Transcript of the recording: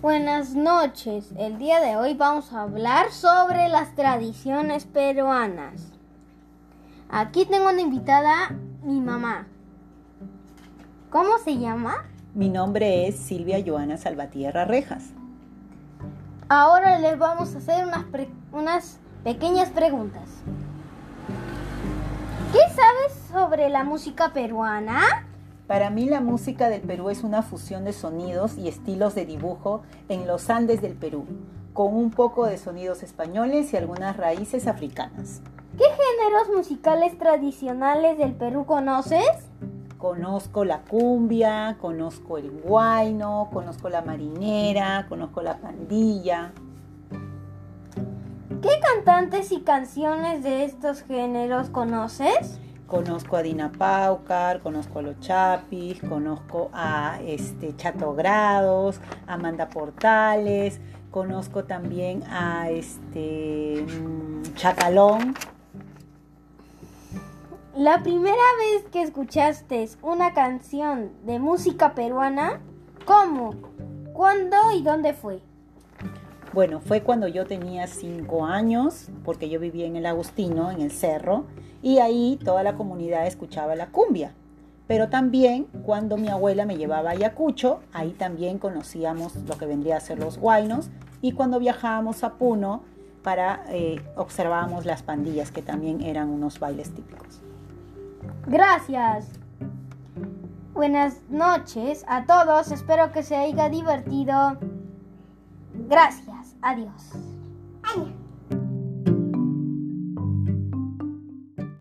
Buenas noches. El día de hoy vamos a hablar sobre las tradiciones peruanas. Aquí tengo una invitada, mi mamá. ¿Cómo se llama? Mi nombre es Silvia Joana Salvatierra Rejas. Ahora les vamos a hacer unas, unas pequeñas preguntas. ¿Qué sabes sobre la música peruana? Para mí la música del Perú es una fusión de sonidos y estilos de dibujo en los Andes del Perú, con un poco de sonidos españoles y algunas raíces africanas. ¿Qué géneros musicales tradicionales del Perú conoces? Conozco la cumbia, conozco el guayno, conozco la marinera, conozco la pandilla. ¿Qué cantantes y canciones de estos géneros conoces? Conozco a Dina Paucar, conozco a Los Chapis, conozco a este, Chato Grados, Amanda Portales, conozco también a este, mm, Chacalón. La primera vez que escuchaste una canción de música peruana, ¿cómo? ¿Cuándo y dónde fue? Bueno, fue cuando yo tenía cinco años, porque yo vivía en el Agustino, en el cerro, y ahí toda la comunidad escuchaba la cumbia. Pero también cuando mi abuela me llevaba a Ayacucho, ahí también conocíamos lo que vendría a ser los guainos, y cuando viajábamos a Puno, para eh, observábamos las pandillas, que también eran unos bailes típicos. Gracias. Buenas noches a todos. Espero que se haya divertido. Gracias. Adiós.